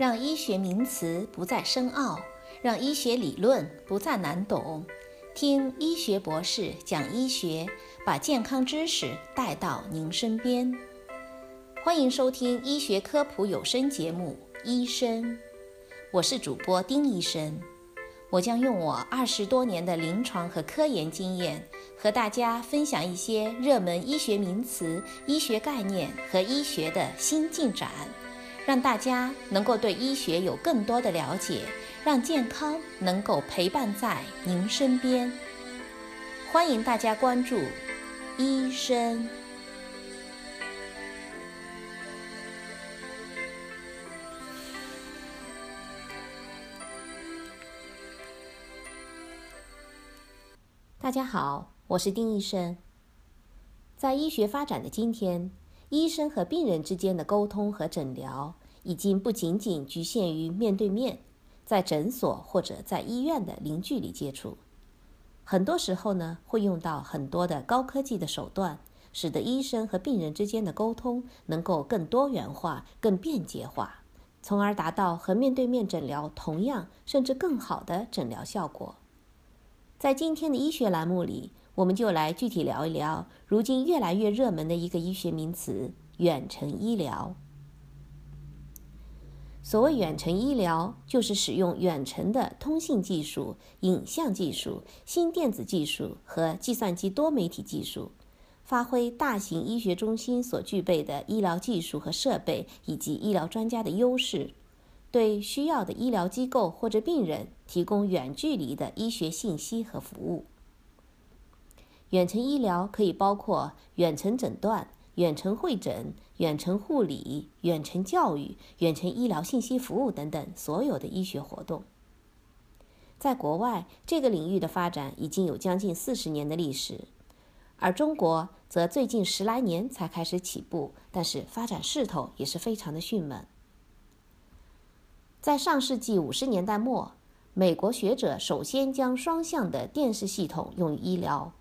让医学名词不再深奥，让医学理论不再难懂。听医学博士讲医学，把健康知识带到您身边。欢迎收听医学科普有声节目《医生》，我是主播丁医生。我将用我二十多年的临床和科研经验，和大家分享一些热门医学名词、医学概念和医学的新进展，让大家能够对医学有更多的了解，让健康能够陪伴在您身边。欢迎大家关注医生。大家好，我是丁医生。在医学发展的今天，医生和病人之间的沟通和诊疗已经不仅仅局限于面对面，在诊所或者在医院的零距离接触。很多时候呢，会用到很多的高科技的手段，使得医生和病人之间的沟通能够更多元化、更便捷化，从而达到和面对面诊疗同样甚至更好的诊疗效果。在今天的医学栏目里，我们就来具体聊一聊如今越来越热门的一个医学名词——远程医疗。所谓远程医疗，就是使用远程的通信技术、影像技术、新电子技术和计算机多媒体技术，发挥大型医学中心所具备的医疗技术和设备以及医疗专家的优势。对需要的医疗机构或者病人提供远距离的医学信息和服务。远程医疗可以包括远程诊断、远程会诊、远程护理、远程教育、远程医疗信息服务等等所有的医学活动。在国外，这个领域的发展已经有将近四十年的历史，而中国则最近十来年才开始起步，但是发展势头也是非常的迅猛。在上世纪五十年代末，美国学者首先将双向的电视系统用于医疗。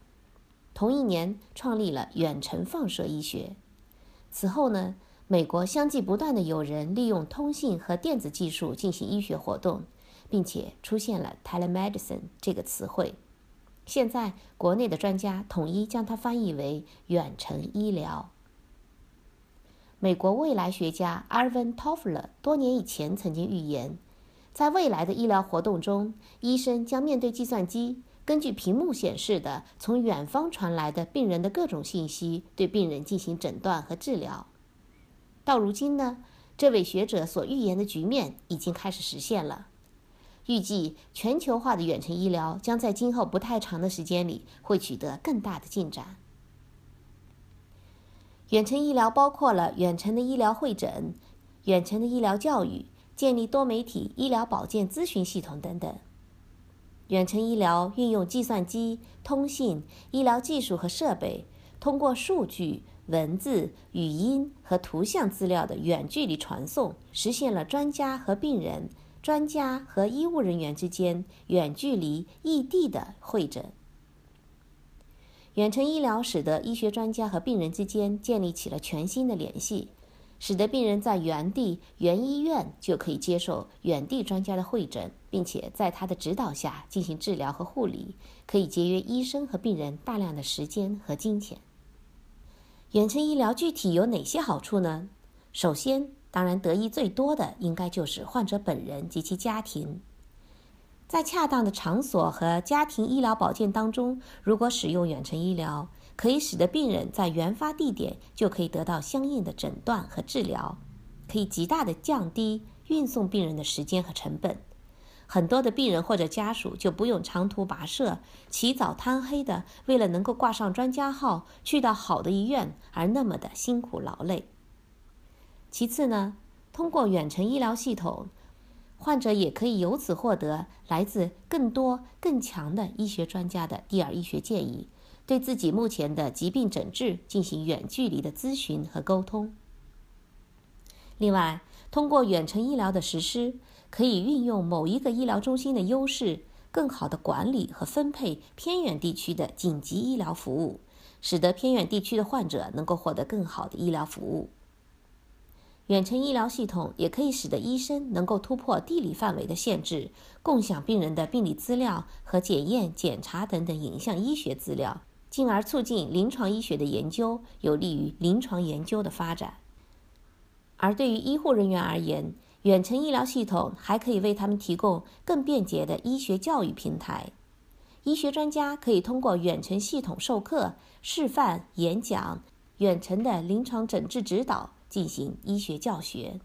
同一年，创立了远程放射医学。此后呢，美国相继不断的有人利用通信和电子技术进行医学活动，并且出现了 “telemedicine” 这个词汇。现在，国内的专家统一将它翻译为远程医疗。美国未来学家 Arvin Toffler 多年以前曾经预言，在未来的医疗活动中，医生将面对计算机，根据屏幕显示的从远方传来的病人的各种信息，对病人进行诊断和治疗。到如今呢，这位学者所预言的局面已经开始实现了。预计全球化的远程医疗将在今后不太长的时间里会取得更大的进展。远程医疗包括了远程的医疗会诊、远程的医疗教育、建立多媒体医疗保健咨询系统等等。远程医疗运用计算机、通信、医疗技术和设备，通过数据、文字、语音和图像资料的远距离传送，实现了专家和病人、专家和医务人员之间远距离、异地的会诊。远程医疗使得医学专家和病人之间建立起了全新的联系，使得病人在原地原医院就可以接受远地专家的会诊，并且在他的指导下进行治疗和护理，可以节约医生和病人大量的时间和金钱。远程医疗具体有哪些好处呢？首先，当然得益最多的应该就是患者本人及其家庭。在恰当的场所和家庭医疗保健当中，如果使用远程医疗，可以使得病人在原发地点就可以得到相应的诊断和治疗，可以极大的降低运送病人的时间和成本。很多的病人或者家属就不用长途跋涉、起早贪黑的，为了能够挂上专家号去到好的医院而那么的辛苦劳累。其次呢，通过远程医疗系统。患者也可以由此获得来自更多、更强的医学专家的第二医学建议，对自己目前的疾病诊治进行远距离的咨询和沟通。另外，通过远程医疗的实施，可以运用某一个医疗中心的优势，更好地管理和分配偏远地区的紧急医疗服务，使得偏远地区的患者能够获得更好的医疗服务。远程医疗系统也可以使得医生能够突破地理范围的限制，共享病人的病理资料和检验、检查等等影像医学资料，进而促进临床医学的研究，有利于临床研究的发展。而对于医护人员而言，远程医疗系统还可以为他们提供更便捷的医学教育平台。医学专家可以通过远程系统授课、示范、演讲、远程的临床诊治指导进行医学教学。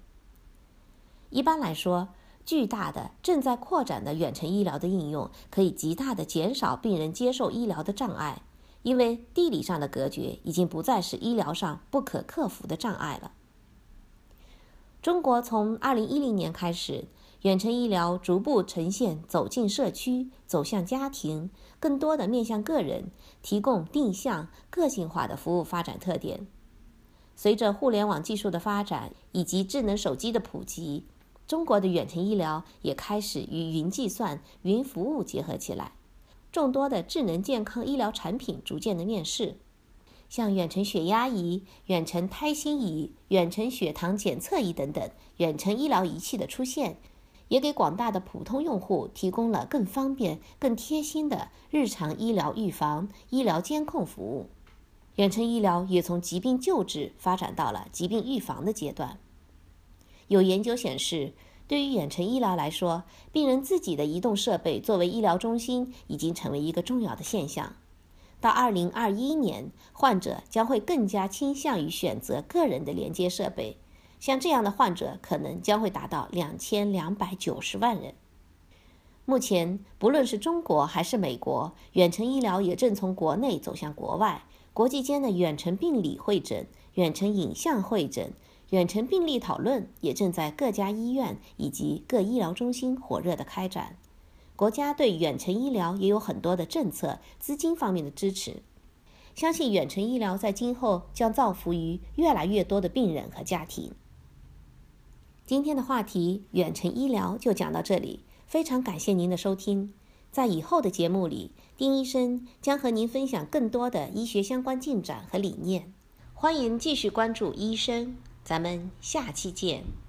一般来说，巨大的正在扩展的远程医疗的应用可以极大的减少病人接受医疗的障碍，因为地理上的隔绝已经不再是医疗上不可克服的障碍了。中国从二零一零年开始。远程医疗逐步呈现走进社区、走向家庭、更多的面向个人，提供定向、个性化的服务发展特点。随着互联网技术的发展以及智能手机的普及，中国的远程医疗也开始与云计算、云服务结合起来，众多的智能健康医疗产品逐渐的面世，像远程血压仪、远程胎心仪、远程血糖检测仪等等远程医疗仪器的出现。也给广大的普通用户提供了更方便、更贴心的日常医疗预防、医疗监控服务。远程医疗也从疾病救治发展到了疾病预防的阶段。有研究显示，对于远程医疗来说，病人自己的移动设备作为医疗中心已经成为一个重要的现象。到2021年，患者将会更加倾向于选择个人的连接设备。像这样的患者可能将会达到两千两百九十万人。目前，不论是中国还是美国，远程医疗也正从国内走向国外。国际间的远程病理会诊、远程影像会诊、远程病例讨论也正在各家医院以及各医疗中心火热的开展。国家对远程医疗也有很多的政策、资金方面的支持。相信远程医疗在今后将造福于越来越多的病人和家庭。今天的话题，远程医疗就讲到这里。非常感谢您的收听，在以后的节目里，丁医生将和您分享更多的医学相关进展和理念。欢迎继续关注医生，咱们下期见。